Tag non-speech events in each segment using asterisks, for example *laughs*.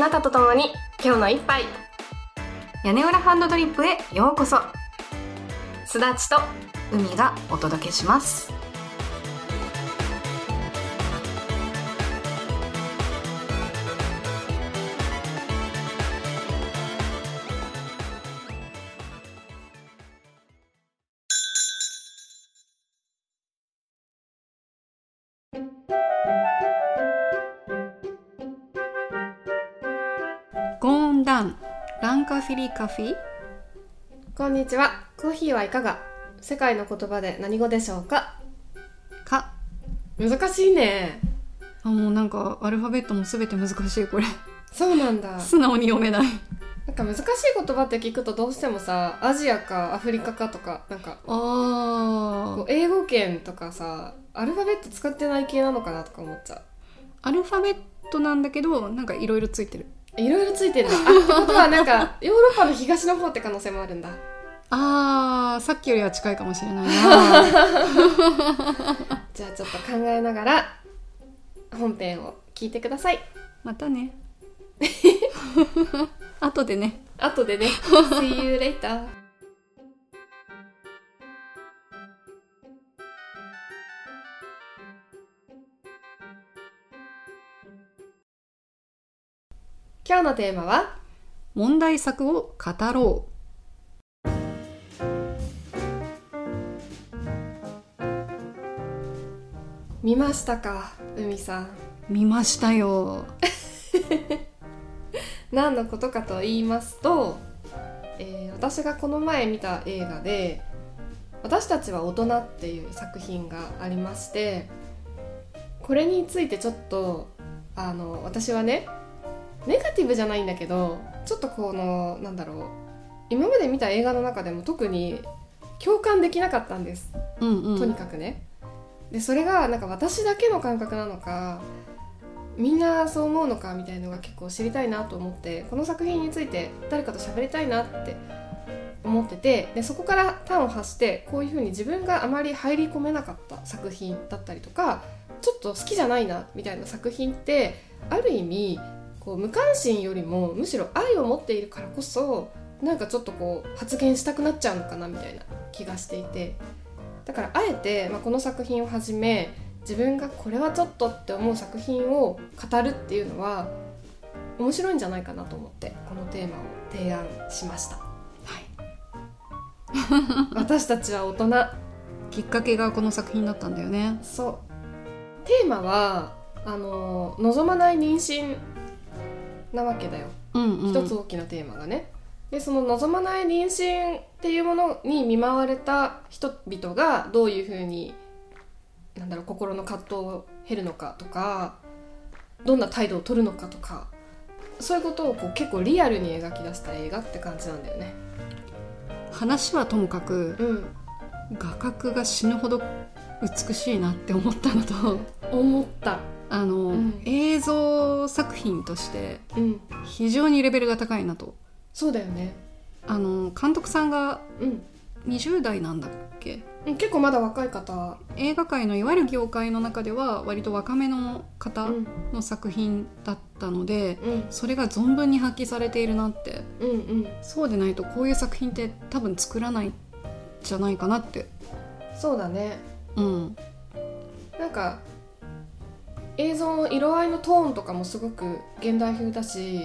なたと共に今日の一杯。屋根裏ハンドドリップへようこそ。すだちと海がお届けします。ランカフィリカフィこんにちは。コーヒーはいかが？世界の言葉で何語でしょうか？か。難しいね。あもうなんかアルファベットもすべて難しいこれ。そうなんだ。素直に読めない。なんか難しい言葉って聞くとどうしてもさアジアかアフリカかとかなんかあこう英語圏とかさアルファベット使ってない系なのかなとか思っちゃアルファベットなんだけどなんかいろいろついてる。ういろいろついてる。んだあってことはなんか *laughs* ヨーロッパの東の方って可能性もあるんだ。あーさっきよりは近いかもしれないな。*laughs* じゃあちょっと考えながら本編を聞いてください。またね。*laughs* 後でね。後でね。See you later 今日のテーマは？問題作を語ろ見ましたか海さん？う見ましたよ。*laughs* 何のことかと言いますと、えー私がこの前見た映画で「私たちは大人」っていう作品がありましてこれについてちょっとあの私はねネガティブじゃないんだけどちょっとこのなんだろう今まで見た映画の中でも特に共感できなかったんですうんうんとにかくね。でそれがなんか私だけの感覚なのかみんなそう思うのかみたいのが結構知りたいなと思ってこの作品について誰かと喋りたいなって思っててでそこから端を発してこういうふうに自分があまり入り込めなかった作品だったりとかちょっと好きじゃないなみたいな作品ってある意味こう無関心よりもむしろ愛を持っているからこそなんかちょっとこう発言したくなっちゃうのかなみたいな気がしていて。だからあえて、まあ、この作品をはじめ自分がこれはちょっとって思う作品を語るっていうのは面白いんじゃないかなと思ってこのテーマを提案しました。はい。*laughs* 私たちは大人。きっかけがこの作品だったんだよね。そう。テーマはあの望まない妊娠なわけだよ。うんうん。一つ大きなテーマがね。でその望まない妊娠っていうものに見舞われた人々がどういうふうになんだろう心の葛藤を経るのかとかどんな態度を取るのかとかそういうことをこう結構リアルに描き出した映画って感じなんだよね。話はともかくうん。画角が死ぬほど美しいなって思ったのと思ったあの、うん。映像作品としてうん。非常にレベルが高いなと。そうだよね。あの監督さんがうん。20代なんだっけ？うん結構まだ若い方。映画界のいわゆる業界の中では割と若めの方うん。の作品だったので、うん。それが存分に発揮されているなって。うんうん。そうでないとこういう作品って多分作らないんじゃないかなって。そうだね。うん。なんか映像の色合いのトーンとかもすごく現代風だし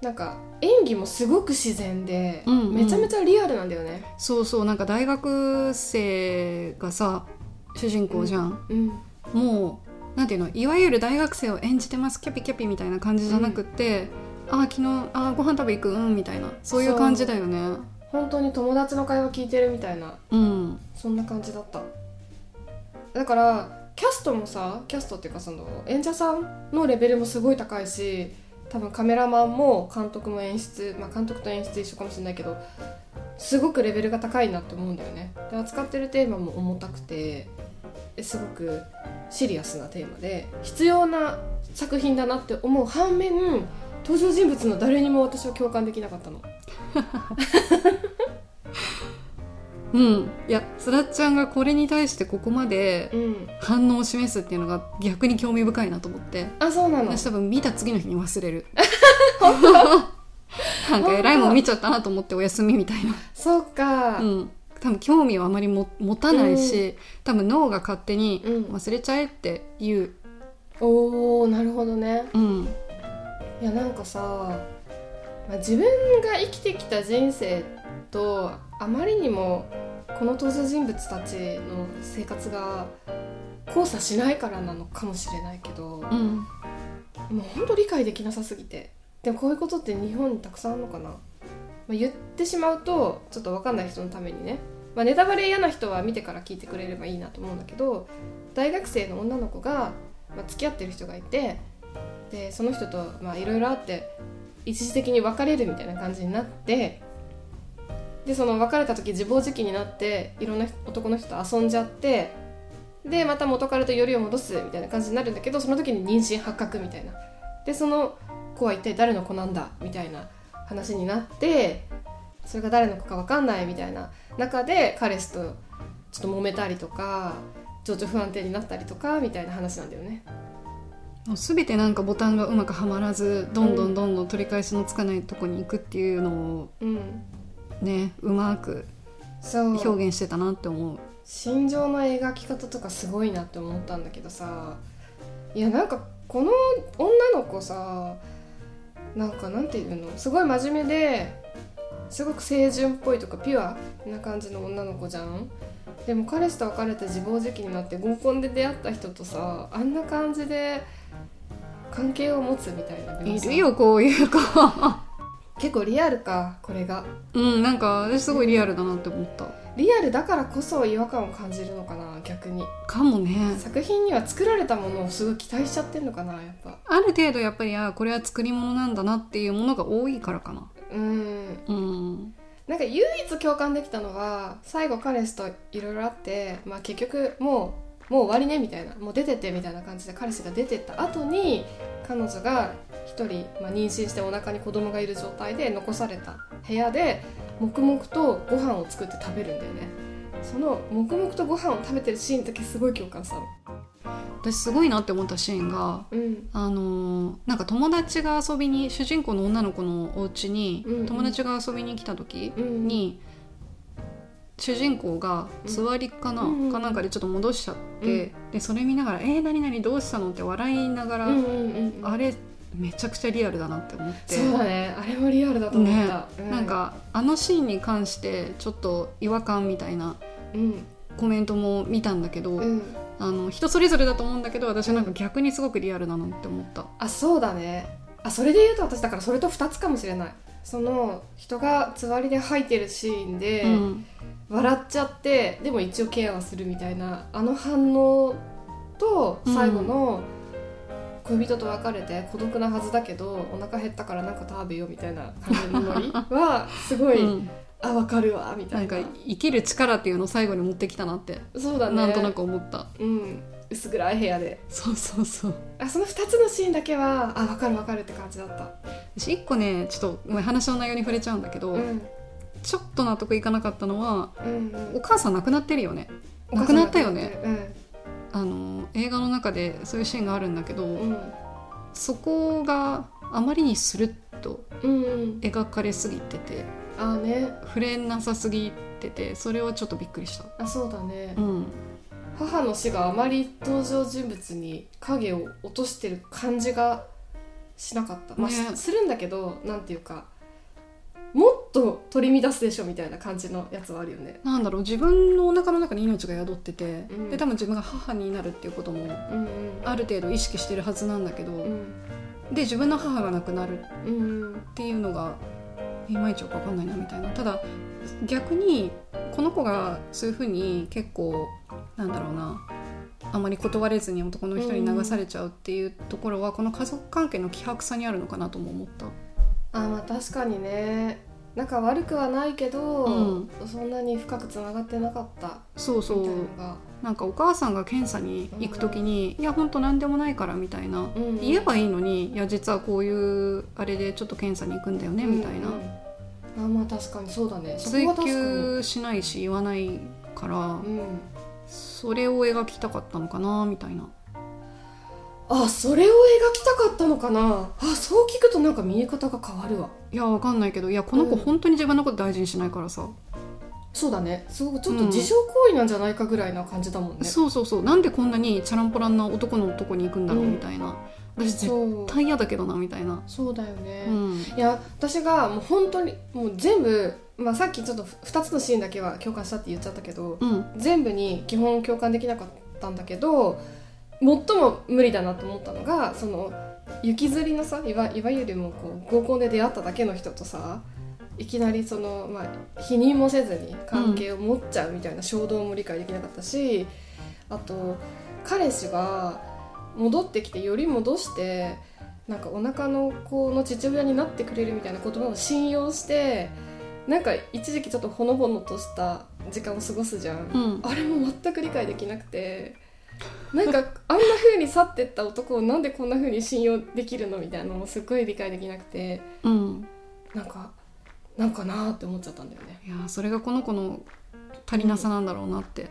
なんか演技もすごく自然で、うんうん。めちゃめちゃリアルなんだよね。そうそうなんか大学生がさ主人公じゃん、うんもうなんていうのいわゆる大学生を演じてますキャピキャピみたいな感じじゃなくって、ああ昨日あーご飯食べ行くうんみたいな。そういう。感じだよね。本当に友達の会話聞いてるみたいな。うん。そんな感じだった。だからキャストもさキャストっていうかその演者さんのレベルもすごい高いし多分カメラマンも監督も演出、まあ、監督と演出一緒かもしれないけどすごくレベルが高いなって思うんだよね。で扱ってるテーマも重たくてすごくシリアスなテーマで必要な作品だなって思う反面登場人物の誰にも私は共感できなかったの。*laughs* うん。いやすだっちゃんがこれに対してここまでうん。反応を示すっていうのが逆に興味深いなと思って。あそうなの？私多分見た次の日に忘れる。*laughs* なんか偉いもん見ちゃったなと思ってお休みみたいな。そうか、うん。多分興味をあまりも持たないし、多分脳が勝手にうん。忘れちゃえって言う、おーなるほどね。うん、いやなんかさ、まあ、自分が生きてきた人生とあまりにもこの登場人物たちの生活が交差しないからなのかもしれないけど、もうん、うほんと理解できなさすぎて。でもこういうことって日本にたくさんあるのかな、まあ、言ってしまうとちょっと分かんない人のためにね、まあ、ネタバレ嫌な人は見てから聞いてくれればいいなと思うんだけど大学生の女の子が、まあ、付き合ってる人がいてでその人とまあいろいろあって一時的に別れるみたいな感じになってでその別れた時自暴自棄になっていろんな男の人と遊んじゃってでまた元彼とよりを戻すみたいな感じになるんだけどその時に妊娠発覚みたいな。でその子は一体誰の子なんだ？みたいな話になってそれが誰の子か分かんないみたいな中で彼氏とちょっと揉めたりとか情緒不安定になったりとかみたいな話なんだよね。全てなんかボタンがうまくはまらずどんどんどんどん取り返しのつかないとこに行くっていうのをうんねうまく表現してたなって思う。心情の描き方とかすごいなって思ったんだけどさいやなんかこの女の子さなんかなんていうの？すごい真面目ですごく清純っぽいとかピュアな感じの女の子じゃん？でも彼氏と別れて自暴自棄になって合コンで出会った人とさあんな感じで関係を持つみたいないるよこういう子結構リアルかこれが。うんなんか私すごいリアルだなって思った。リアルだからこそ違和感を感じるのかな逆に。かもね。作品には作られたものをすごい期待しちゃってんのかなやっぱ。ある程度やっぱりあこれは作り物なんだなっていうものが多いからかな。うん。うん。なんか唯一共感できたのは最後彼氏といろいろあって、まあ、結局もうもう終わりねみたいな。もう出てってみたいな感じで彼氏が出てった後に彼女が一人、まあ、妊娠してお腹に子供がいる状態で残された部屋で黙々とご飯を作って食べるんだよね。その黙々とご飯を食べてるシーンだけすごい共感したの。私すごいなって思ったシーンがうん。あのーなんか友達が遊びに主人公の女の子のお家に、うんうん。友達が遊びに来た時うんに、主人公が座りかな、うん。かなんかでちょっと戻しちゃって、でそれ見ながら「えー、何々どうしたの?」って笑いながら、うんうんうんうん。あれめちゃくちゃリアルだなって思って。そうだね。あれもリアルだと思ねった、うなんかあのシーンに関してちょっと違和感みたいなうん。コメントも見たんだけど、うん。あの人それぞれだと思うんだけど私はなんか逆にすごくリアルだなって思った。あそうだね。あそれで言うと私だからそれと2つかもしれないその人がつわりで吐いてるシーンで、うん。笑っちゃってでも一応ケアはするみたいなあの反応と最後の恋人と別れて孤独なはずだけどお腹減ったからなんか食べようみたいな感じのノリはすごい、うん。あわかるわみたな。いんなか生きる力っていうのを最後に持ってきたなって、そうだね。なんとなく思った。うん薄暗い部屋で。そうそうそう。あその2つのシーンだけはあわかるわかるって感じだった。私一個ねちょっと話の内容に触れちゃうんだけど、うん。ちょっと納得いかなかったのはうんうん。お母さん亡くなってるよね。亡くなったよね。うん。あの映画の中でそういうシーンがあるんだけど、うん。そこがあまりにスルッとうんうん。描かれすぎててあね。触れなさすぎててそれはちょっとびっくりした。あそうだね、うん母の死があまり登場人物に影を落としてる感じがしなかった、まあね。しするんだけどなんていうかもっと取り乱すでしょみたいな感じのやつはあるよね。なんだろう。自分のお腹の中に命が宿ってて、うん。で多分自分が母になるっていうこともある程度意識してるはずなんだけど、うん。で自分の母が亡くなるっていうのがいまいちよく分かんないなみたいな。ただ逆にこの子がそういうふうに結構なんだろうなあまり断れずに男の人に流されちゃうっていうところは、この家族関係の希薄さにあるのかなとも思った。あまあ確かにね。仲悪くはないけど、うん。そんなに深くつながってなかった。そうそう。なんかお母さんが検査に行く時に「いや本当何でもないから」みたいな、うんうん。言えばいいのに「いや実はこういうあれでちょっと検査に行くんだよね」みたいな、うんうんあまあ確かにそうだね。追求しないし言わないからうんそれを描きたかったのかなみたいな。あそれを描きたかったのかな。あそう聞くとなんか見え方が変わるわ。いやわかんないけどいやこの子うん。本当に自分のこと大事にしないからさ、そうだね。すごくちょっと自傷行為なんじゃないかぐらいな感じだもんね、そうそうそう。なんでこんなにチャランポランな男の男に行くんだろううんみたいな、私絶対嫌だけどなみたいな、そうだよね、うん。いや私がもう本当にもう全部、まあ、さっきちょっと2つのシーンだけは共感したって言っちゃったけどうん。全部に基本共感できなかったんだけど最も無理だなと思ったのがその雪吊りのさいわいわゆるもうこう合コンで出会っただけの人とさいきなりその、まあ、否認もせずに関係を持っちゃうみたいな衝動も理解できなかったし、あと彼氏が戻ってきてより戻してなんかお腹の子の父親になってくれるみたいな言葉を信用してなんか一時期ちょっとほのぼのとした時間を過ごすじゃん、うん。あれも全く理解できなくてなんかあんな風に去ってった男をなんでこんな風に信用できるのみたいなのもすっごい理解できなくてうん。なんかなんかなーって思っちゃったんだよね。いやそれがこの子の足りなさなんだろうなって、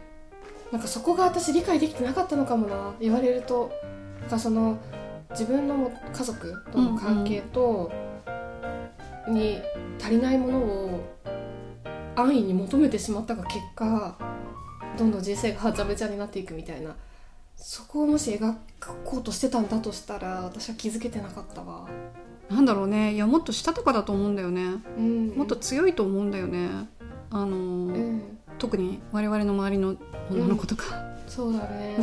なんかそこが私理解できてなかったのかもな。言われると。なんかその自分のも家族との関係と、に足りないものを安易に求めてしまったが結果どんどん人生がはちゃめちゃになっていくみたいな。そこをもし描こうとしてたんだとしたら私は気づけてなかったわ、なんだろうね。いやもっとしたたかだと思うんだよね。うん、もっと強いと思うんだよね。あのーうん特に我々の周りの女の子とか、そうだね。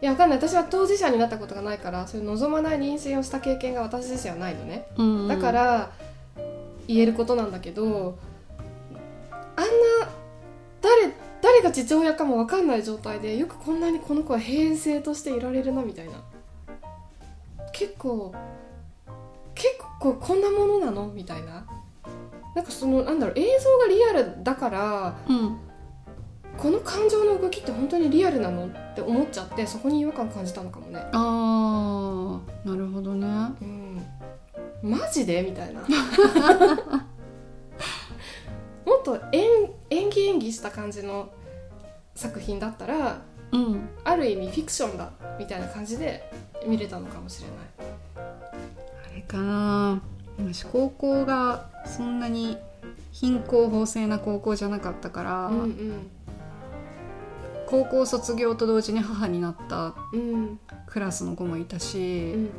いやわかんない。私は当事者になったことがないからそういう望まない妊娠をした経験が私自身はないのね。うんうん。だから言えることなんだけどあんな誰誰が父親かも分かんない状態でよくこんなにこの子は平静としていられるなみたいな。結構結構こんなものなのみたいななんかそのなんだろう映像がリアルだからうん。この感情の動きって本当にリアルなのって思っちゃってそこに違和感感じたのかもね。あーなるほどね。うん。マジで？みたいな。*laughs* もっと演演技演技した感じの作品だったらうん。ある意味フィクションだみたいな感じで見れたのかもしれない。あれかな私高校がそんなに貧困法制な高校じゃなかったから、うん高校卒業と同時に母になったクラスの子もいたうし、ん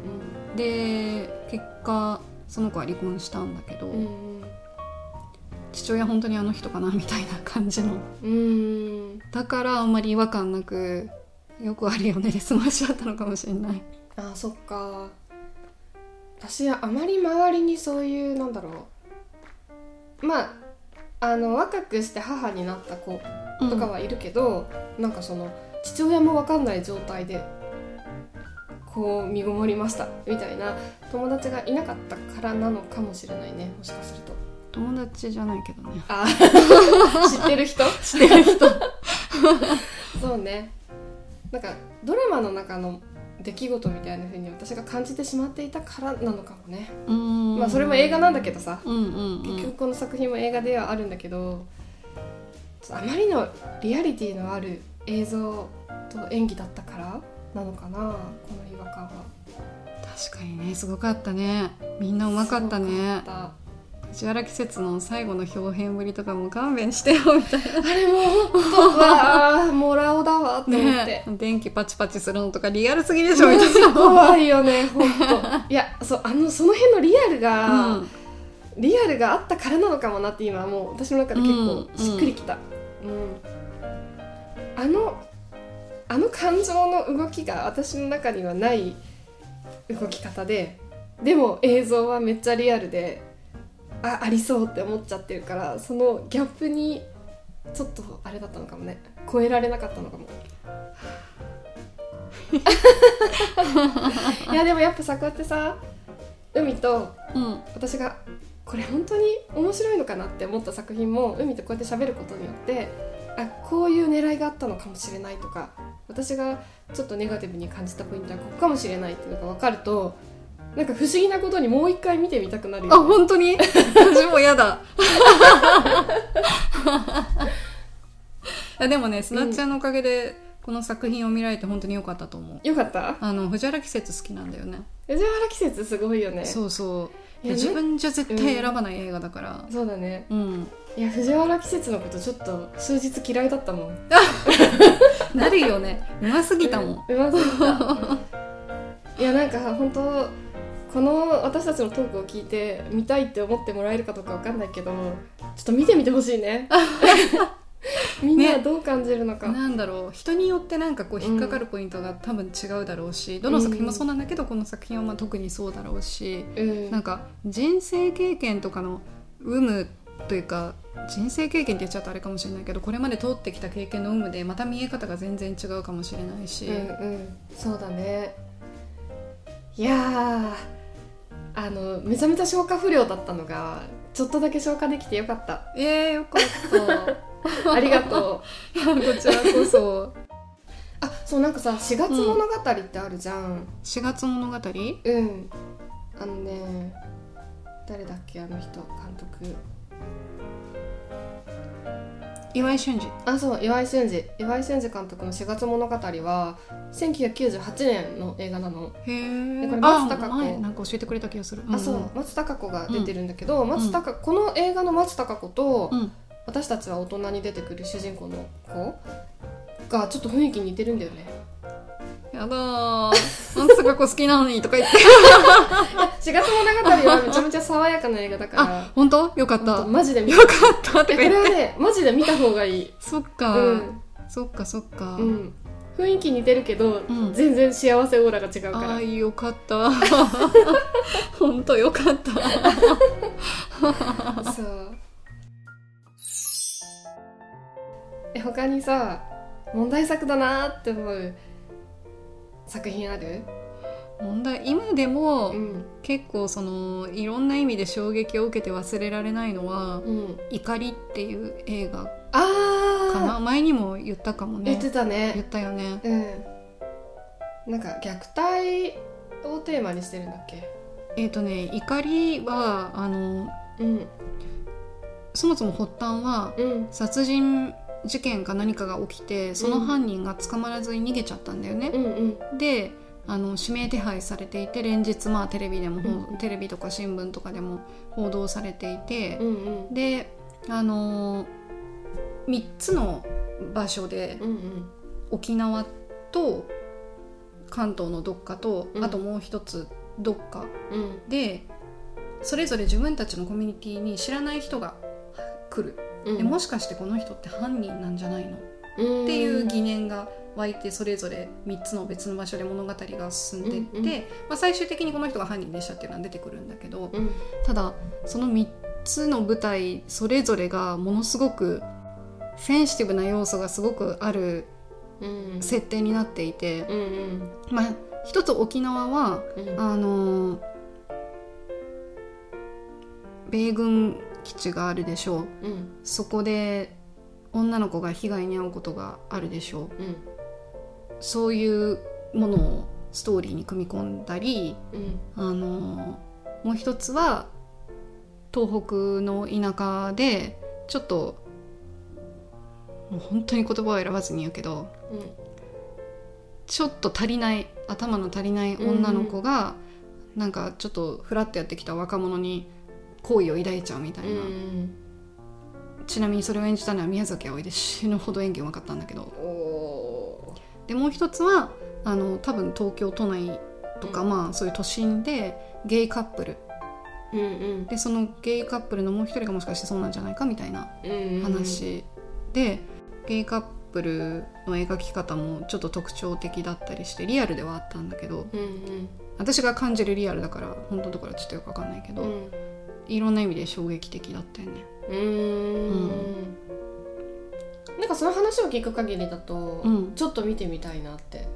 で結果その子は離婚したんだけど、うん父親本当にあの人かなみたいな感じの。だからあんまり違和感なくよくあるよねで済ましちゃったのかもしれない。あそっか。私はあまり周りにそういうなんだろう。まああの若くして母になった子とかはいるけど、なんかその父親も分かんない状態でこう身ごもりましたみたいな友達がいなかったからなのかもしれないねもしかすると。友達じゃないけどね。あ知ってる人？*laughs* 知ってる人。そうね。なんかドラマの中の出来事みたいな風に私が感じてしまっていたからなのかもね、うん。まあそれも映画なんだけどさ。うんうんうん。結局この作品も映画ではあるんだけどあまりのリアリティのある映像と演技だったからなのかなこの違和感は。確かにねすごかったね。みんなうまかったすね藤原季節の最後の表現ぶりとかも勘弁してよみたいったあれもう本当わあもらおだわってな思って、ね電気パチパチするのとかリアルすぎでしょみたいな。怖いよね本当いやそうあのその辺のリアルが、うんリアルがあったからなのかもなって今もう私の中で結構しっくりきた、うん。あのあの感情の動きが私の中にはない動き方ででも映像はめっちゃリアルであありそうって思っちゃってるからそのギャップにちょっとあれだったのかもね。超えられなかったのかも。*laughs* いやでもやっぱさこうやってさ海とうん。私がこれ本当に面白いのかなって思った作品も海とこうやって喋ることによってあこういう狙いがあったのかもしれないとか私がちょっとネガティブに感じたポイントはここかもしれないっていうのが分かるとなんか不思議なことにもう一回見てみたくなるあよ、ね、本当に？私も嫌だ。*laughs* いやでもねすなっちゃんのおかげでこの作品を見られて本当に良かったと思う。よかった？あの藤原季節好きなんだよね。藤原季節すごいよね。そうそう。自分じゃ絶対選ばない映画だから。そうだね。うん。いや藤原季節のことちょっと数日嫌いだったもん。*laughs* なるよね。うますぎたもん。*laughs* うますぎた。いやなんか本当この私たちのトークを聞いて見たいって思ってもらえるかどうかわかんないけどちょっと見てみてほしいね。*laughs* みんなはどう感じるのか、なんだろう。人によってなんかこう引っかかるポイントが多分違うだろうし、どの作品もそうなんだけど、この作品はまあ特にそうだろうしうん。なんか人生経験とかの有無というか人生経験って言っちゃうとあれかもしれないけどこれまで通ってきた経験の有無でまた見え方が全然違うかもしれないし、うんうん。そうだね。いやーあのめちゃめちゃ消化不良だったのがちょっとだけ消化できてよかった。えー、よかった。*laughs* ありがとう。*laughs* こちらこそ。あそうなんかさ4月物語ってあるじゃん。4月物語？うん、あのね誰だっけあの人監督岩井俊二。あそう岩井俊二。岩井俊二監督の「4月物語」は1998年の映画なの、へえでこれ松たか子。前なんか教えてくれた気がする。あそう松たか子が出てるんだけど、松たかこの映画の松たか子と、うん。私たちは大人に出てくる主人公の子がちょっと雰囲気似てるんだよねやだー。松たか子好きなのにとか言って。4月物語はめちゃめちゃ爽やかな映画だから。あ本当？よかった。マジで見よかったとかえこれは言ってねマジで見た方がいい。そっか、うん。そっかそっか、うん、雰囲気似てるけど、うん。全然幸せオーラが違うから。あーよかった。*laughs* 本当よかった。*laughs* そう。え他にさ問題作だなって思う作品ある？問題今でもうん。結構そのいろんな意味で衝撃を受けて忘れられないのはうん「怒り」っていう映画あかな？前にも言ったかも言ってたね。言っねたよね。うん。なんか虐待をテーマにしてるんだっけ？えっ、とね怒りはあのうん。そもそも発端はうん。殺人事件か何かが起きてその犯人が捕まらずに逃げちゃったんだよね、うんうん。であの指名手配されていて連日まあテレビでも、うん。うんテレビとか新聞とかでも報道されていてう、んうん。であの3つの場所でうんうん。沖縄と関東のどっかと、うん。あともう一つどっかうん。でそれぞれ自分たちのコミュニティに知らない人が来る、うん。でもしかしてこの人って犯人なんじゃないの？うん。っていう疑念が湧いてそれぞれ3つの別の場所で物語が進んでいって、うんうんまあ、最終的にこの人が犯人でしたっていうのは出てくるんだけどうん。ただその3つの舞台それぞれがものすごくセンシティブな要素がすごくあるうん。設定になっていて、うんうん。まあ、一つ沖縄はうん。あのー米軍基地があるでしょう。うん。そこで女の子が被害に遭うことがあるでしょう。うん。そういうものをストーリーに組み込んだり、うん。あのもう一つは東北の田舎でちょっともう本当に言葉を選ばずに言うけどちょっと足りない頭の足りない女の子が、なんかちょっとフラッとやってきた若者に好意を抱いちゃうみたいな、うん。ちなみにそれを演じたのは宮崎あおいで死ぬほど演技うまかったんだけど。おでもう一つはあの多分東京都内とか、うんまあそういう都心でゲイカップル。ーうん。でそのゲイカップルのもう一人がもしかしてそうなんじゃないかみたいなうんうん話で、ゲイカップルの描き方もちょっと特徴的だったりしてリアルではあったんだけどうん。私が感じるリアルだから本当のところはちょっとよくわかんないけど、うんいろんな意味で衝撃的だったよね。うーん。なんかその話を聞く限りだと、うん。ちょっと見てみたいなって、いや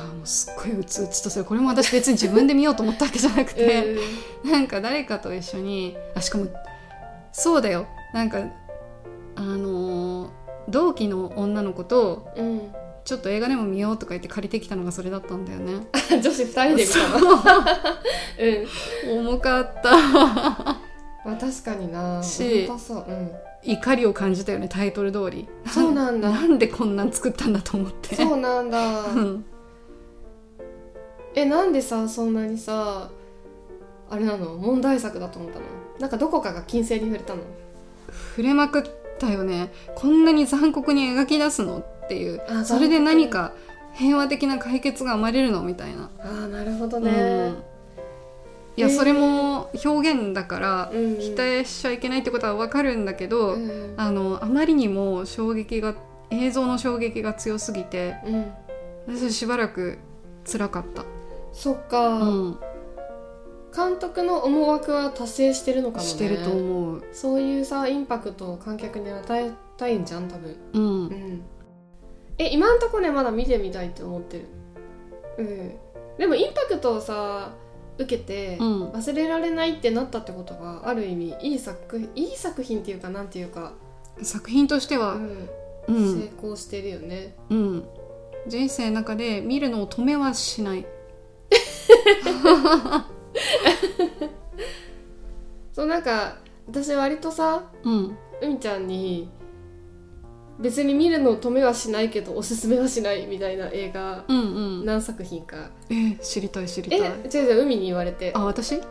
ーもうすっごいうつうつとする。これも私別に自分で見ようと思ったわけじゃなくて、なんか誰かと一緒にあしかもそうだよ。なんかあのー同期の女の子とうんちょっと映画でも見ようとか言って借りてきたのがそれだったんだよね。*laughs* 女子2人で見たの？う。*laughs* ん。重かった。*laughs* まあ確かにな。しう。ん、怒りを感じたよねタイトル通り。そうなんだ。なんでこんなん作ったんだと思って。そうなんだ。うん。えなんでさそんなにさあれなの？問題作だと思ったの？なんかどこかが金星に触れたの？触れまくったよね。こんなに残酷に描き出すの？っていう。あそれで何か平和的な解決が生まれるのみたいな、ああなるほどうん。ね、へー。いやそれも表現だからうん期待しちゃいけないってことは分かるんだけど、うんあのあまりにも衝撃が映像の衝撃が強すぎてうん。私しばらく辛かった、そっか、うん、監督の思惑は達成してるのかもね。してると思う、そういうさインパクトを観客に与えたいんじゃん多分。うん。うんえ今んとこねまだ見てみたいって思ってる。うん。でもインパクトをさ受けて、うん。忘れられないってなったってことはある意味いい作いい作品っていうかなんていうか、作品としては、うん。うん。成功してるよね。うん、人生の中で見るのを止めはしない。*laughs* そうなんか私割とさうん。うみちゃんに別に見るのを止めはしないけどおすすめはしないみたいな映画うんうん。何作品か。えー知りたい知りたえい違う違う海に言われて。あ私？うん。*laughs*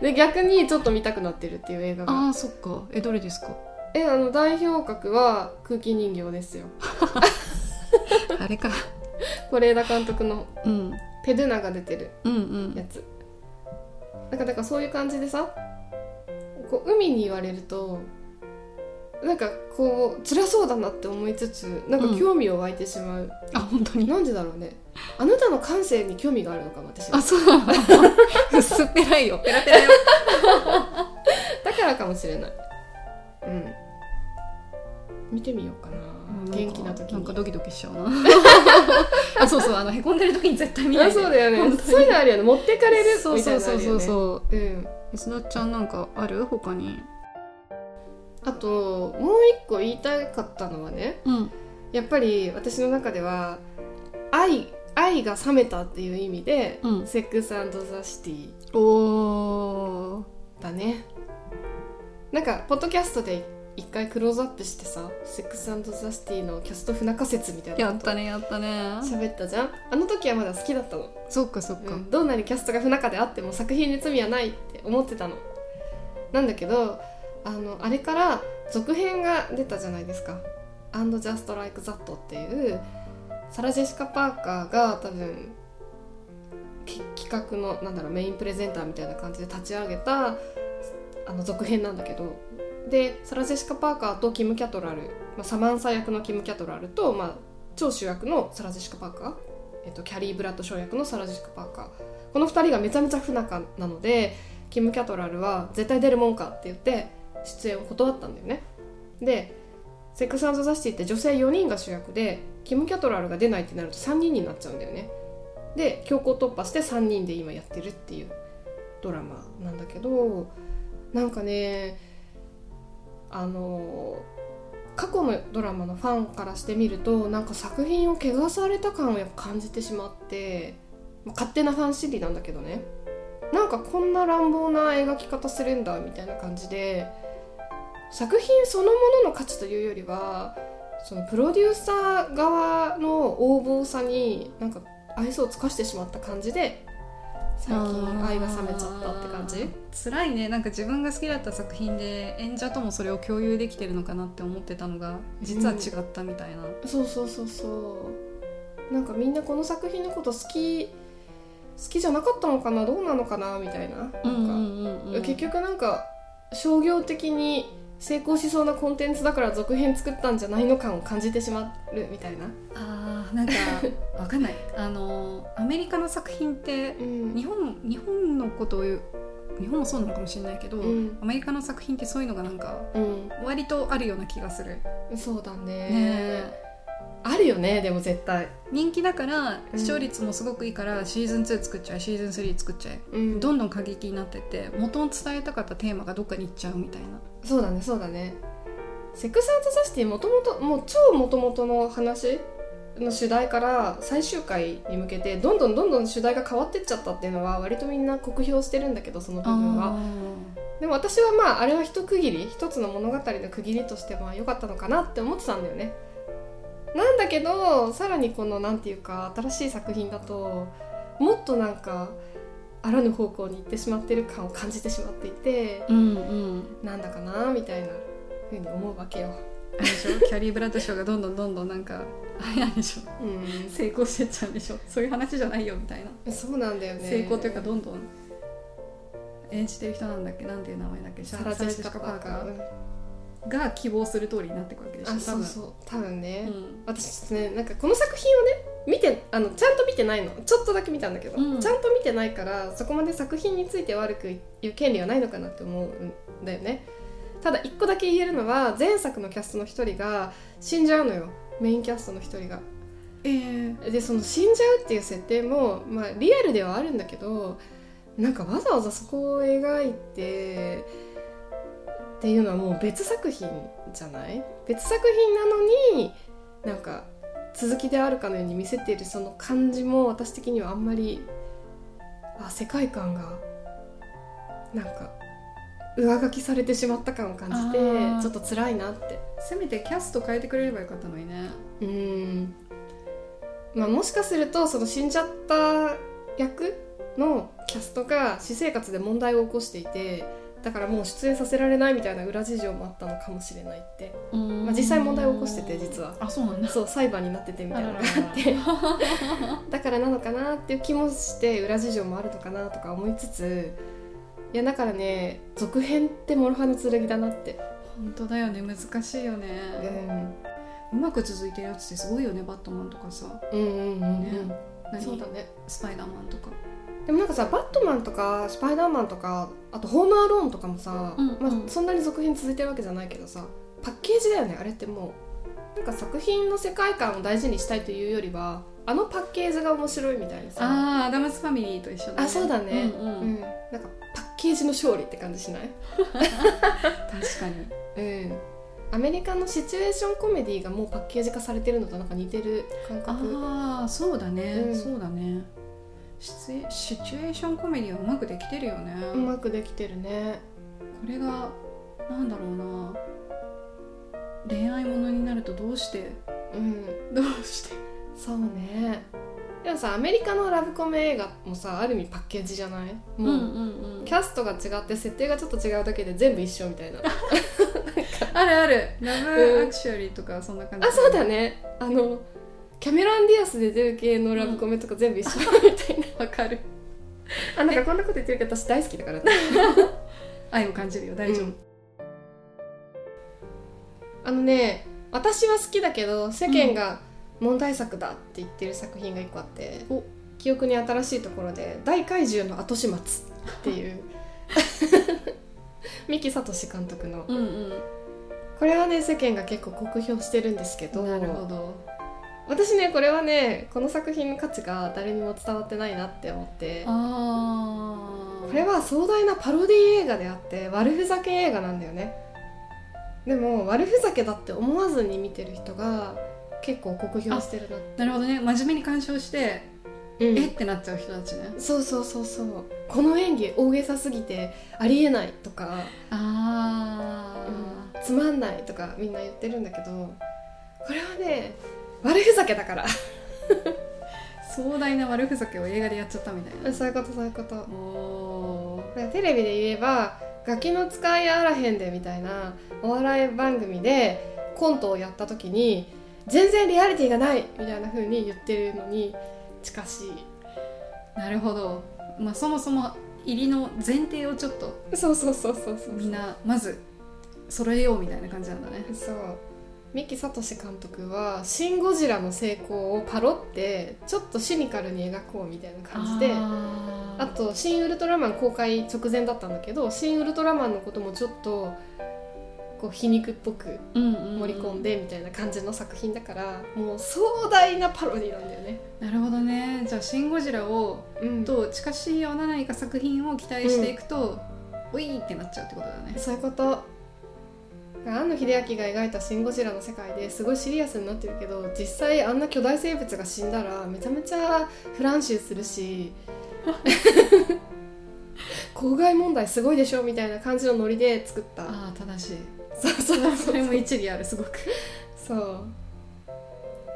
で逆にちょっと見たくなってるっていう映画が。あーそっか。えどれですか？えあの代表格は空気人形ですよ。*laughs* あれか。是枝監督のうん。ペドゥナが出てるうんうん。やつ。なんかだからそういう感じでさこう海に言われるとなんかこう辛そうだなって思いつつなんか興味を湧いてしまう、あ本当に？なんでだろうね。あなたの感性に興味があるのかも私は。あそう *laughs* 薄っぺらいよ。ペラペラよ。だからかもしれない。うん。見てみようかな。元気な時に。なんかドキドキしちゃうな。*laughs* あそうそうあのへこんでる時に絶対見ないで。あそうだよね。そういうのあるよね。持ってかれるそうそそういうそうそう。うん。安田ちゃんなんかある？他に？あともう一個言いたかったのはねうん。やっぱり私の中では愛愛が冷めたっていう意味で、うん。セックスザ・シティおー。だね。なんかポッドキャストで一回クローズアップしてさセックスザ・シティのキャスト不仲説みたいなやったねやったね。喋ったじゃん？あの時はまだ好きだったの、そっかそっか、うん。どんなにキャストが不仲であっても作品に罪はないって思ってたの。なんだけどあのあれから続編が出たじゃないですか「And Just Like That」っていうサラ・ジェシカ・パーカーが多分企画のなんだろうメインプレゼンターみたいな感じで立ち上げたあの続編なんだけど。でサラ・ジェシカ・パーカーとキム・キャトラル、まあ、サマンサ役のキム・キャトラルと、まあ、超主役のサラ・ジェシカ・パーカー、えっと、キャリー・ブラッドショー役のサラ・ジェシカ・パーカー。この2人がめちゃめちゃ不仲なのでキム・キャトラルは絶対出るもんかって言って出演を断ったんだよね。で「セックスザ・シティ」って女性4人が主役でキム・キャトラルが出ないってなると3人になっちゃうんだよね。で強行突破して3人で今やってるっていうドラマなんだけどなんかねあの過去のドラマのファンからしてみるとなんか作品を汚された感をやっぱ感じてしまってま勝手なファン心理なんだけどね。なんかこんな乱暴な描き方するんだみたいな感じで作品そのものの価値というよりはそのプロデューサー側の横暴さになんか愛想を尽かしてしまった感じで最近愛が冷めちゃったって感じ？辛いね。なんか自分が好きだった作品で演者ともそれを共有できてるのかなって思ってたのが実は違ったみたいな、そうそうそうそう。なんかみんなこの作品のこと好き好きじゃなかったのかな？どうなのかな？みたいな。なんか、うんうんうんうん。結局なんか商業的に成功しそうなコンテンツだから続編作ったんじゃないの感を感じてしまうみたいな、あーなんか *laughs* わかんない。あのアメリカの作品ってうん。日本日本のことを言う日本もそうなのかもしれないけど、うん。アメリカの作品ってそういうのがなんかう割とあるような気がする、ん、そうだね。ねあるよねでも絶対、人気だからうん。視聴率もすごくいいからシーズン2作っちゃえシーズン3作っちゃえ、うん、どんどん過激になってって元を伝えたかったテーマがどっかに行っちゃうみたいな。そうだねそうだね。セックスアウトサシティもともともう超もともとの話の主題から最終回に向けてどんどんどんどん主題が変わってっちゃったっていうのは割とみんな酷評してるんだけどその部分は。でも私はまああれは一区切り一つの物語の区切りとしては良かったのかなって思ってたんだよねなんだけどさらにこのなんていうか新しい作品だともっとなんかあらぬ方向に行ってしまってる感を感じてしまっていて、うんうん。なんだかなみたいなふうに思うわけよ。でしょ？*laughs* キャリー・ブラッドショーがどんどんどんどんなんかあれでしょ？うん。成功してっちゃうんでしょ？そういう話じゃないよみたいな、そうなんだよね。成功というかどんどん演じてる人なんだっけ？なんていう名前だっけ？サラ・ジェシカ・パーカー。が希望する通りになっていくわけでしょあ、多分。そうそう。多分ね。うん。私ちょっとねなんかこの作品をね見てあのちゃんと見てないの。ちょっとだけ見たんだけど、うん。ちゃんと見てないからそこまで作品について悪く言う権利はないのかなって思うんだよね。ただ一個だけ言えるのは前作のキャストの一人が死んじゃうのよ。メインキャストの一人が。えー。でその死んじゃうっていう設定も、まあ、リアルではあるんだけどなんかわざわざそこを描いてっていうのはもう別作品じゃない？別作品なのになんか続きであるかのように見せているその感じも私的にはあんまりあ世界観がなんか上書きされてしまった感を感じてちょっと辛いなって。せめてキャスト変えてくれればよかったのにね。うーん。まあもしかするとその死んじゃった役のキャストが私生活で問題を起こしていてだからもう出演させられないみたいな裏事情もあったのかもしれないって。まあ実際問題を起こしてて実は。あそうなんだ。そう裁判になっててみたいな。のがあって *laughs* だからなのかなっていう気もして裏事情もあるのかなとか思いつついやだからね続編って諸刃の剣だなって、本当だよね。難しいよね、うん、うまく続いてるやつってすごいよね。バットマンとかさ。うんうんうんうん、ね。何？そうだね。スパイダーマンとかでもなんかさバットマンとかスパイダーマンとかあとホームアローンとかもさ、うんうんまあ、そんなに続編続いてるわけじゃないけどさパッケージだよねあれってもう。なんか作品の世界観を大事にしたいというよりはあのパッケージが面白いみたいなさ。ああアダムスファミリーと一緒だね。あそうだね、うんうん。うん。なんかパッケージの勝利って感じしない？*laughs* 確かに。うん。アメリカのシチュエーションコメディがもうパッケージ化されてるのとなんか似てる感覚。ああそうだね、うん。そうだねシチュエシチュエーションコメディはうまくできてるよね、うまくできてるね。これがなんだろうな。恋愛ものになるとどうして？うん。どうして？そうね。でもさアメリカのラブコメ映画もさある意味パッケージじゃない？もう、うんうんキャストが違って設定がちょっと違うだけで全部一緒みたいな。*laughs* あるある。ラうん。ブアクシュアリーとかそんな感じ。あそうだね。あのキャメロン・ディアスで出る系のラブコメとか全部一緒みたいなわかる。*laughs* あなんかこんなこと言ってるけど私大好きだから。*laughs* 愛を感じるよ大丈夫、うん。あのね私は好きだけど世間が問題作だって言ってる作品が一個あって、お。記憶に新しいところで「大怪獣の後始末」っていう。*laughs* 三木聡監督の。うんうん。これはね世間が結構酷評してるんですけどなるほど私ねこれはねこの作品の価値が誰にも伝わってないなって思って。ああこれは壮大なパロディ映画であって悪ふざけ映画なんだよね。でも悪ふざけだって思わずに見てる人が結構酷評してるななるほどね。真面目に鑑賞して、うん。えってなっちゃう人たちね。そうそうそうそう。この演技大げさすぎてありえないとか、あうん。つまんないとかみんな言ってるんだけどこれはね悪ふざけだから。壮大な悪ふざけを映画でやっちゃったみたいな。そういうことそういうこと。テレビで言えば「ガキの使いあらへんで」みたいなお笑い番組でコントをやった時に全然リアリティがないみたいな風に言ってるのに近しなるほど、まあ、そもそも入りの前提をちょっといそうそうそうそうそう。みんなまず揃えようみたいな感じなんだね。そう三木聡監督は「シン・ゴジラ」の成功をパロってちょっとシニカルに描こうみたいな感じでああと「シン・ウルトラマン」公開直前だったんだけど「シン・ウルトラマン」のこともちょっとこう皮肉っぽく盛盛り込んでみたいな感じの作品だからもう壮大なパロディなんだよね。なるほどね。じゃあ「シン・ゴジラを」うん。と近しいような何か作品を期待していくと、ウィーってなっちゃうってことだね。そういうこと庵野秀明が描いた「シン・ゴジラ」の世界ですごいシリアスになってるけど実際あんな巨大生物が死んだらめちゃめちゃフランシュするし *laughs* 公害問題すごいでしょみたいな感じのノリで作った。ああ正しい。そうそうそれも一理あるすごく。そう。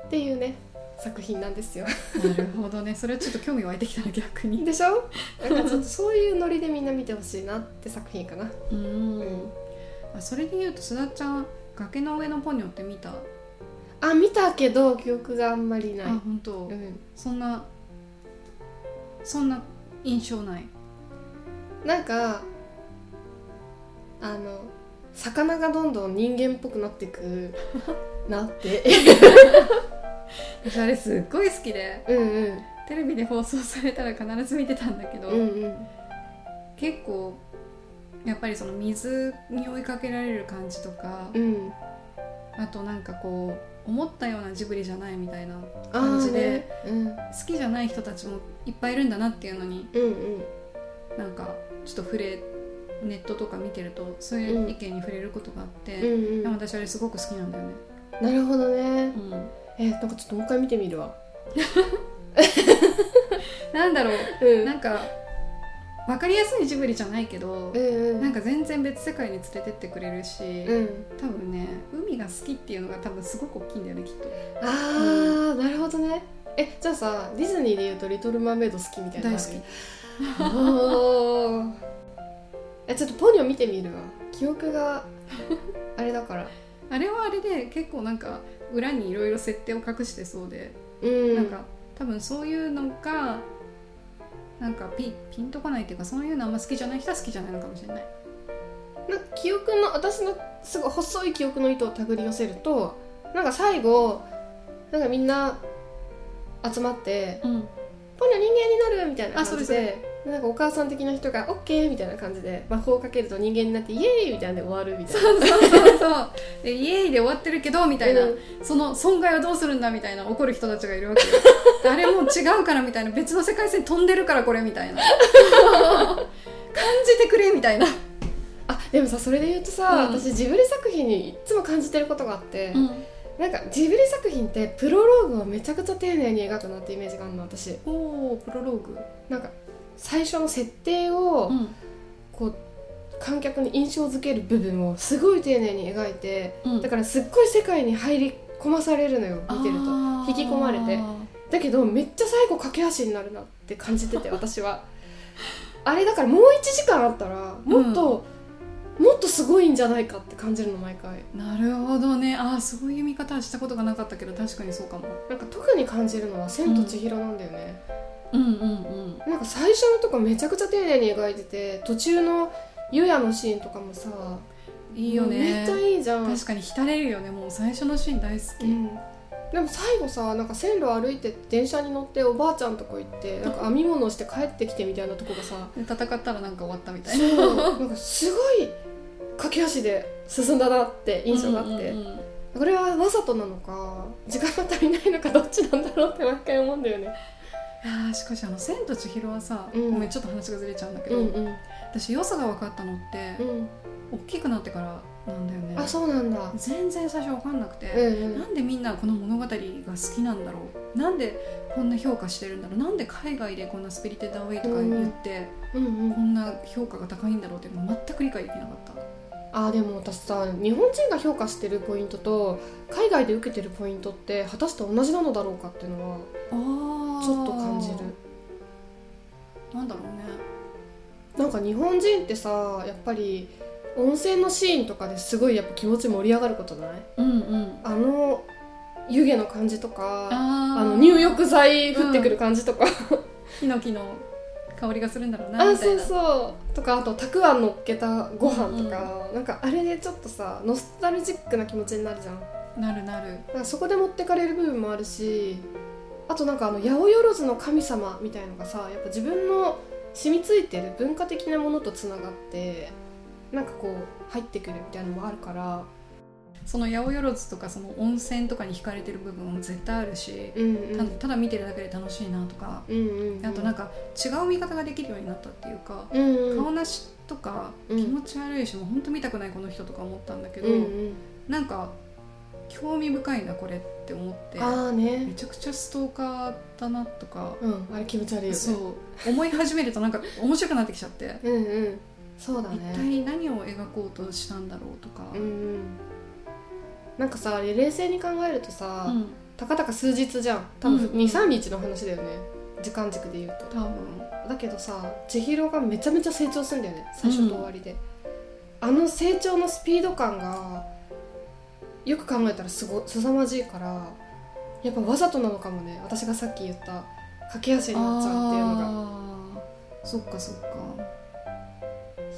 っていうね作品なんですよ。なるほどね。それはちょっと興味湧いてきたな逆に。でしょ？なんかちょっとそういうノリでみんな見てほしいなって作品かな。うん。うんあそれで言うとすだちゃん崖の上のポニョって見た？あ見たけど記憶があんまりない。あ本当、うん。そんなそんな印象ない。なんかあの魚がどんどん人間っぽくなっていくなって。私あれすっごい好きで。うんうん。テレビで放送されたら必ず見てたんだけど、うんうん。結構やっぱりその水に追いかけられる感じとか、うん。あとなんかこう思ったようなジブリじゃないみたいなあ感じーで、ねうん。好きじゃない人たちもいっぱいいるんだなっていうのにうんうん。なんかちょっと触れネットとか見てるとそういう意見に触れることがあって、うんうん。でも私あれすごく好きなんだよね、なるほどね。うん、えなんかちょっともう一回見てみるわ。*laughs* なんだろう。うん。なんか分かりやすいジブリじゃないけど、うんうん。なんか全然別世界に連れてってくれるし、うん。多分ね海が好きっていうのが多分すごく大きいんだよねきっと。あー、なるほどね。えじゃあさディズニーでいうと「リトル・マーメイド」好きみたいな大好き。*laughs* えちょっとポニョ見てみる？わ記憶があれだから。あれはあれで結構なんか裏にいろいろ設定を隠してそうで、うん。なんか多分そういうのがなんかピピンとこないっていうかそういうのあんま好きじゃない人は好きじゃないのかもしれないなんか記憶の私のすごい細い記憶の糸を手繰り寄せるとなんか最後なんかみんな集まってうん「ポニョ人間になる!」みたいなあそれ感じでなんかお母さん的な人が「オッケー!」みたいな感じで魔法をかけると人間になって「イエーイ!」みたいなで終わるみたいな。そうそうそうそう。でイエーイで終わってるけどみたいな、うん。その損害はどうするんだみたいな怒る人たちがいるわけよ。*laughs* あれもう違うからみたいな。別の世界線飛んでるからこれみたいな。*laughs* 感じてくれみたいな、あでもさそれで言うとさ、うん。私ジブリ作品にいつも感じてることがあって、うん、なんかジブリ作品ってプロローグをめちゃくちゃ丁寧に描くなってイメージがあるの私。おおプロローグ。なんか最初の設定をうん。こう観客に印象づける部分をすごい丁寧に描いてうん。だからすっごい世界に入り込まされるのよ見てると。引き込まれて。だけどめっちゃ最後駆け足になるなって感じてて *laughs* 私は。あれだからもう1時間あったらもっと、もっとすごいんじゃないかって感じるの毎回。なるほどね。ああそういう見方はしたことがなかったけど確かにそうかも。なんか特に感じるのは「千と千尋」なんだよね、うんうんうんなんか最初のとこめちゃくちゃ丁寧に描いてて途中のゆやのシーンとかもさいいよね。めっちゃいいじゃん。確かに浸れるよねもう最初のシーン大好き、うん、でも最後さなんか線路歩いて電車に乗っておばあちゃんとこ行って *laughs* なんか編み物をして帰ってきてみたいなとこがさで戦ったらなんか終わったみたいそなう。なんかすごい駆け足で進んだなって印象があって、うんうんうんこれはわざとなのか時間が足りないのかどっちなんだろうって毎回思うんだよね。いやーしかしあの「千と千尋」はさ、うん。ごめんちょっと話がずれちゃうんだけど、うんうん。私良さが分かったのって、うん。大きくなってからなんだよね。あそうなんだ。全然最初分かんなくて、うんうん。なんでみんなこの物語が好きなんだろう？なんでこんな評価してるんだろう？なんで海外でこんなスピリテッドアウェイとか言って、うんうん。こんな評価が高いんだろうって全く理解できなかった。あでも私さ日本人が評価してるポイントと海外で受けてるポイントって果たして同じなのだろうかっていうのはあちょっと感じる。なんだろうね。なんか日本人ってさやっぱり温泉のシーンとかですごいやっぱ気持ち盛り上がることない？うんうん。あの湯気の感じとかああの入浴剤降ってくる感じとか、*laughs* ヒノキの香りがするんだろうなあみたいな。そうそう。とかあとたくあん乗っけたご飯とか、なんかあれでちょっとさノスタルジックな気持ちになるじゃん。だなる。なるそこで持ってかれる部分もあるしあとなんかあの八百万の神様みたいのがさやっぱ自分の染みついてる文化的なものとつながってなんかこう入ってくるみたいなのもあるから。その八百万とかその温泉とかに惹かれてる部分も絶対あるし、うんうん。たただ見てるだけで楽しいなとか、うんうんうんあとなんか違う見方ができるようになったっていうか、うんうん。顔なしとかうん。気持ち悪いし、もう本当見たくないこの人とか思ったんだけど、うんうん。なんか興味深いなこれって思って。ああね。めちゃくちゃストーカーだなとか、うんあれ気持ち悪いよね。そう。思い始めるとなんか面白くなってきちゃって、うんうん。そうだ一ね体何を描こうとしたんだろうとか、うんうん。なんかさ冷静に考えるとさ、うん。たかたか数日じゃん。多分うん23日の話だよね。時間軸で言うと。多分。だけどさ千尋がめちゃめちゃ成長するんだよね。最初と終わりで、あの成長のスピード感がよく考えたらすご凄まじいからやっぱわざとなのかもね。私がさっき言った駆け足になっちゃうっていうのが。そっかそっか。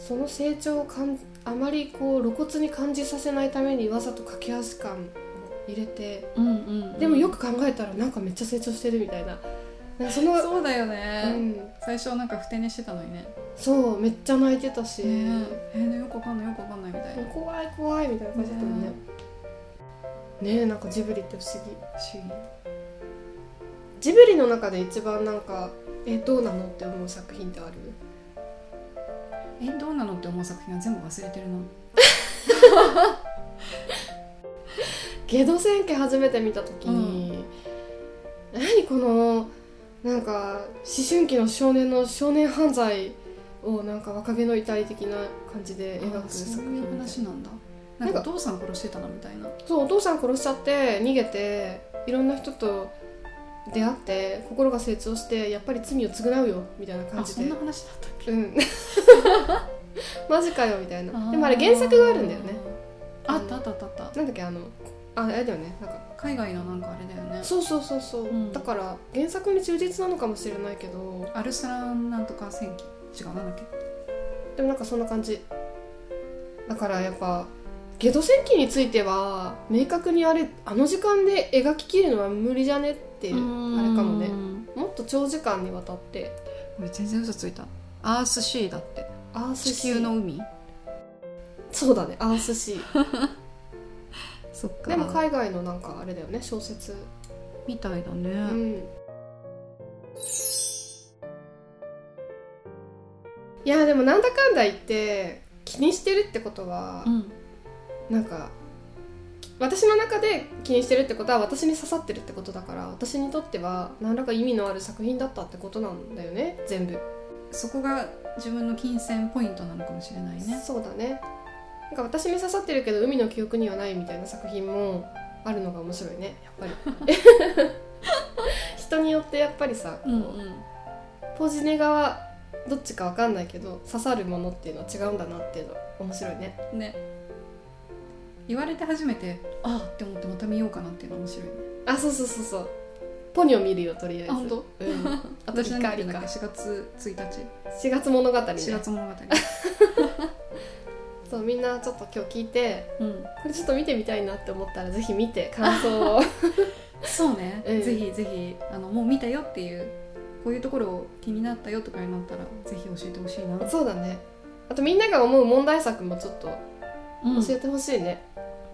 その成長をかんあまりこう露骨に感じさせないためにわざと駆け足感を入れてうんうんうん。でもよく考えたらなんかめっちゃ成長してるみたいな。なそのそうだようね、ん、最初はなんかふて寝してたのにね。そうめっちゃ泣いてたし、ねえ。ー、よくわかんないよくわかんないみたいな。怖い怖いみたいな感じだったもんねねえなんかジブリって不思議。不思議ジブリの中で一番なんかえどうなのって思う作品ってある？えどうなのって思う作品は全部忘れてるな。*laughs* ゲド戦記初めて見た時に、何このなんか思春期の少年の少年犯罪をなんか若気の至り的な感じで描あくそういう作品みたいな話なんだなんかお父さん殺してたなみたいな。そうお父さん殺しちゃって逃げていろんな人と出会って心が成長してやっぱり罪を償うよみたいな感あじで。そんな話だったっけ？うん。*laughs* マジかよみたいな。でもあれ原作があるんだよね。あったあったあったあった。なんだっけあのああれだよね。なんか海外のなんかあれだよね。そうそうそうそう、うん。だから原作に忠実なのかもしれないけどアルスランなんとか戦記？違うなんだっけ？でもなんかそんな感じ。だからやっぱゲド戦記については明確にあれあの時間で描ききるのは無理じゃねっていうあれかもね。もっと長時間にわたって。これ全然嘘ついた。アースシーだって。アース地球の海？そうだねアースシー。*laughs* そっか。でも海外のなんかあれだよね小説。みたいだね、うん。いやでもなんだかんだ言って気にしてるってことは、うんなんか私の中で気にしてるってことは私に刺さってるってことだから私にとっては何らか意味のある作品だったってことなんだよね全部。そこが自分の金銭ポイントなのかもしれないね。そうだね。なんか私に刺さってるけど海の記憶にはないみたいな作品もあるのが面白いねやっぱり。*laughs* 人によってやっぱりさ、こうポジネ側どっちかわかんないけど刺さるものっていうのは違うんだなっていうのは面白いね。ね言われて初めてああって思ってまた見ようかなっていうのは面白いね。あそうそうそうそう。ポニョ見るよとりあえず。あ本当？うん。あと光か？んだっけ4月1日。4月物語ね。4月物語。*laughs* そうみんなちょっと今日聞いてうん。これちょっと見てみたいなって思ったらぜひ見て感想を。*laughs* そうね、うん。ぜひぜひあのもう見たよっていうこういうところ気になったよとかになったらぜひ教えてほしいな、そうだね。あとみんなが思う問題作もちょっとうん。教えてほしいね、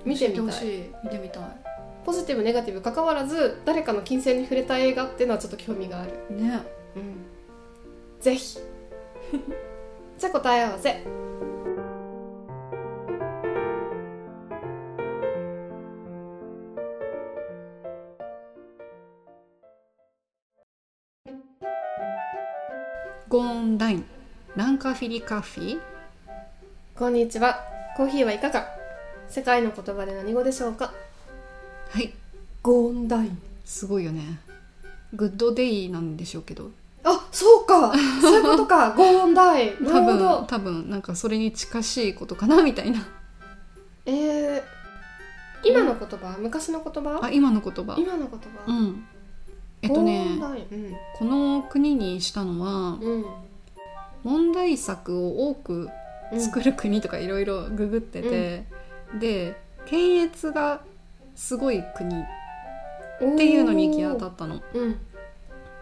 見てみたい。見てみたい。ポジティブネガティブ関わらず誰かの金銭に触れた映画っていうのはちょっと興味がある。ね。うん。ぜひ。*laughs* じゃあ答え合わせ。ゴーンダイン。ランカフィリカフィ。こんにちは。コーヒーはいかが？世界の言葉で何語でしょうか？はい。 Góðan daginn。すごいよね。 Good day なんでしょうけど。あそうか。そういうことか。*laughs* Góðan daginn。な多分るほど。多分なんかそれに近しいことかなみたいな。えー、今の言葉？昔の言葉？あ今の言葉。今の言葉うん。えっとね Góðan da ginn。この国にしたのはうん。うん問題作を多く作る国とかいろいろググってて、で検閲がすごい国っていうのに行き当たったの。うん。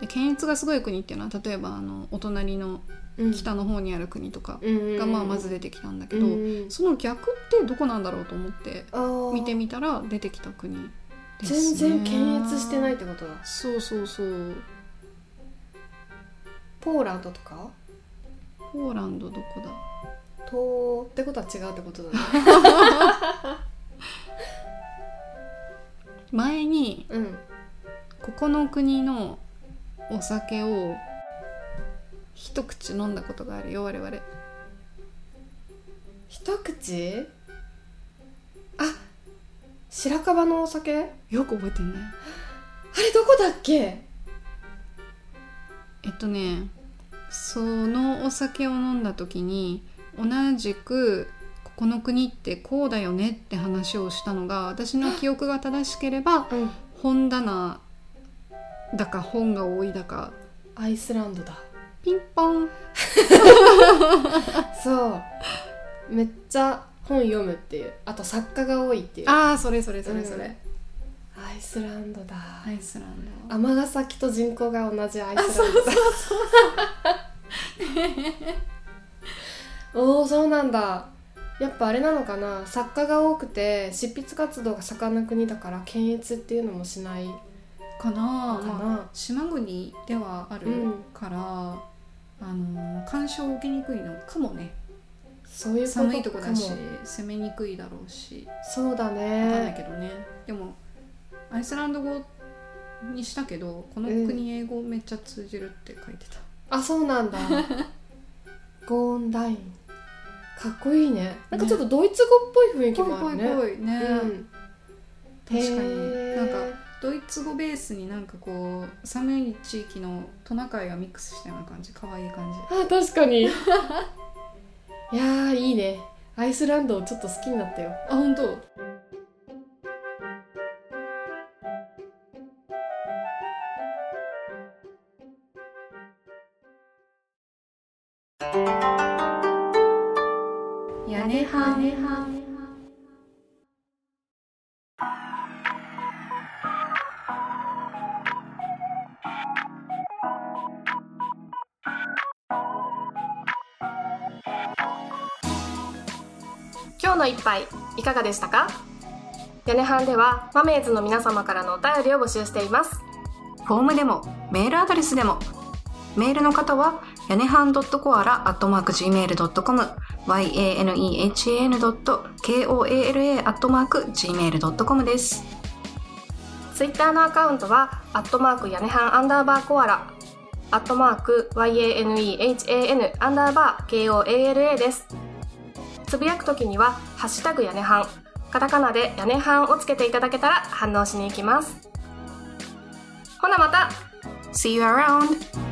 で検閲がすごい国っていうのは例えばあのお隣のうん。北の方にある国とかうんがまあまず出てきたんだけど、うんその逆ってどこなんだろうと思って見てみたら出てきた国ね。全然検閲してないってことだ。そうそうそう。ポーランドとか？ポーランドどこだ？とってことは違うってことだね。*laughs* 前にうん。ここの国のお酒を一口飲んだことがあるよ我々。一口？あ白樺のお酒？あれよく覚えてんね。どこだっけ？えっとねそのお酒を飲んだ時に同じくここの国ってこうだよねって話をしたのが私の記憶が正しければうん。本棚だか本が多いだかアイスランドだ。ピンポン。*laughs* そう。めっちゃ本読むっていう。あと作家が多いっていう。ああそれそれそれそれ、うん。アイスランドだ。アイスランド。尼崎と人口が同じアイスランド。だ *laughs* おおそうなんだ。やっぱあれなのかな。作家が多くて執筆活動が盛んな国だから検閲っていうのもしないかな。まあ、島国ではあるうん。から、あの干渉を受けにくいのかもね。そういう寒いとこだし攻めにくいだろうし。そうだわかんないねけどね。でもアイスランド語にしたけどこの国英語めっちゃ通じるって書いてた、あそうなんだ。*laughs* ゴーンダインかっこいいね。なんかちょっとドイツ語っぽい雰囲気もあるね。ぽいぽいぽいね、うん。確かに。なんかドイツ語ベースになんかこう寒い地域のトナカイがミックスしたような感じ。可愛い感じ。あ確かに。*laughs* いやーいいね。アイスランドをちょっと好きになったよ。あ本当？屋根はん今日の一杯いかがでしたか？屋根班ではマメーズの皆様からのお便りを募集しています。フォームでもメールアドレスでもメールの方は屋根はん .coala.gmail.com yanehan.koala.gmail.com です。ツイッターのアカウントはアットマーク屋根班アンダーバーコアラ。アットマーク YANEHAN アンダーバー KOALA です。つぶやくときには「ハッシュタグ屋根班」カタカナで屋根班をつけていただけたら反応しに行きます。ほなまた。See you around!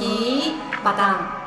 キーバタン